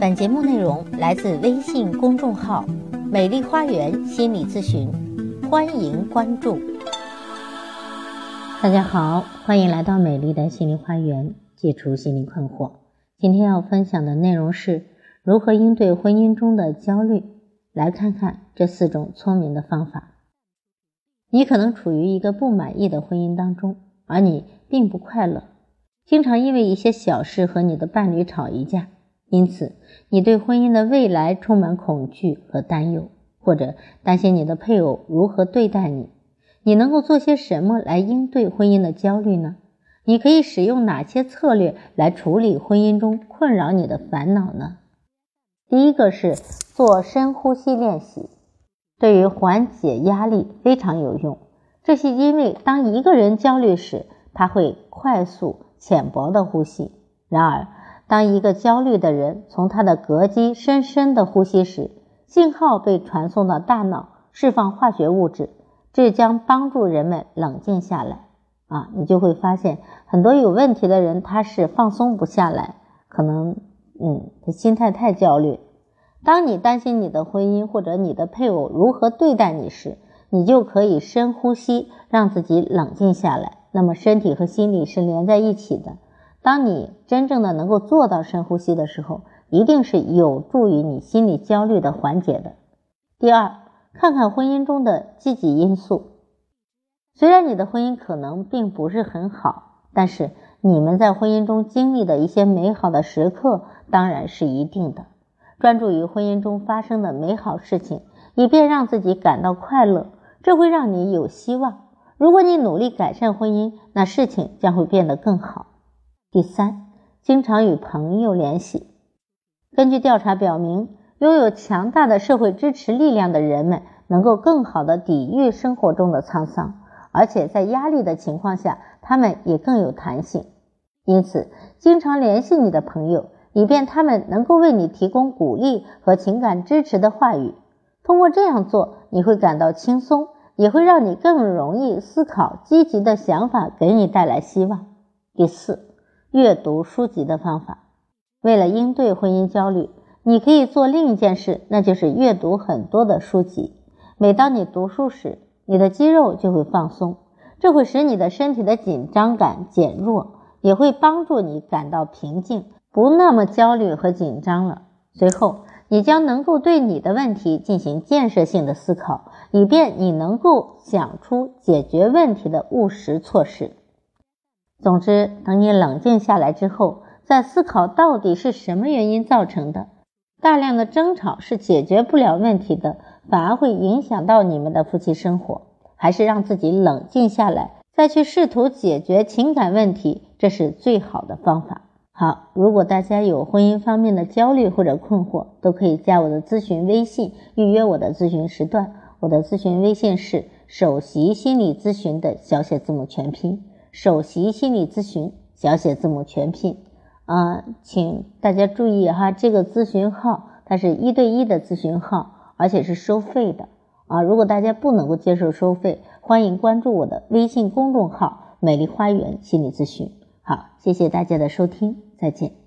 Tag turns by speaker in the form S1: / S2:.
S1: 本节目内容来自微信公众号“美丽花园心理咨询”，欢迎关注。
S2: 大家好，欢迎来到美丽的心灵花园，解除心理困惑。今天要分享的内容是如何应对婚姻中的焦虑。来看看这四种聪明的方法。你可能处于一个不满意的婚姻当中，而你并不快乐，经常因为一些小事和你的伴侣吵一架。因此，你对婚姻的未来充满恐惧和担忧，或者担心你的配偶如何对待你。你能够做些什么来应对婚姻的焦虑呢？你可以使用哪些策略来处理婚姻中困扰你的烦恼呢？第一个是做深呼吸练习，对于缓解压力非常有用。这是因为当一个人焦虑时，他会快速浅薄的呼吸。然而，当一个焦虑的人从他的膈肌深深的呼吸时，信号被传送到大脑，释放化学物质，这将帮助人们冷静下来。啊，你就会发现很多有问题的人他是放松不下来，可能嗯，他心态太焦虑。当你担心你的婚姻或者你的配偶如何对待你时，你就可以深呼吸，让自己冷静下来。那么身体和心理是连在一起的。当你真正的能够做到深呼吸的时候，一定是有助于你心理焦虑的缓解的。第二，看看婚姻中的积极因素。虽然你的婚姻可能并不是很好，但是你们在婚姻中经历的一些美好的时刻当然是一定的。专注于婚姻中发生的美好事情，以便让自己感到快乐，这会让你有希望。如果你努力改善婚姻，那事情将会变得更好。第三，经常与朋友联系。根据调查表明，拥有强大的社会支持力量的人们能够更好的抵御生活中的沧桑，而且在压力的情况下，他们也更有弹性。因此，经常联系你的朋友，以便他们能够为你提供鼓励和情感支持的话语。通过这样做，你会感到轻松，也会让你更容易思考积极的想法，给你带来希望。第四。阅读书籍的方法，为了应对婚姻焦虑，你可以做另一件事，那就是阅读很多的书籍。每当你读书时，你的肌肉就会放松，这会使你的身体的紧张感减弱，也会帮助你感到平静，不那么焦虑和紧张了。随后，你将能够对你的问题进行建设性的思考，以便你能够想出解决问题的务实措施。总之，等你冷静下来之后，再思考到底是什么原因造成的。大量的争吵是解决不了问题的，反而会影响到你们的夫妻生活。还是让自己冷静下来，再去试图解决情感问题，这是最好的方法。好，如果大家有婚姻方面的焦虑或者困惑，都可以加我的咨询微信，预约我的咨询时段。我的咨询微信是首席心理咨询的小写字母全拼。首席心理咨询小写字母全拼啊，请大家注意哈，这个咨询号它是一对一的咨询号，而且是收费的啊。如果大家不能够接受收费，欢迎关注我的微信公众号“美丽花园心理咨询”。好，谢谢大家的收听，再见。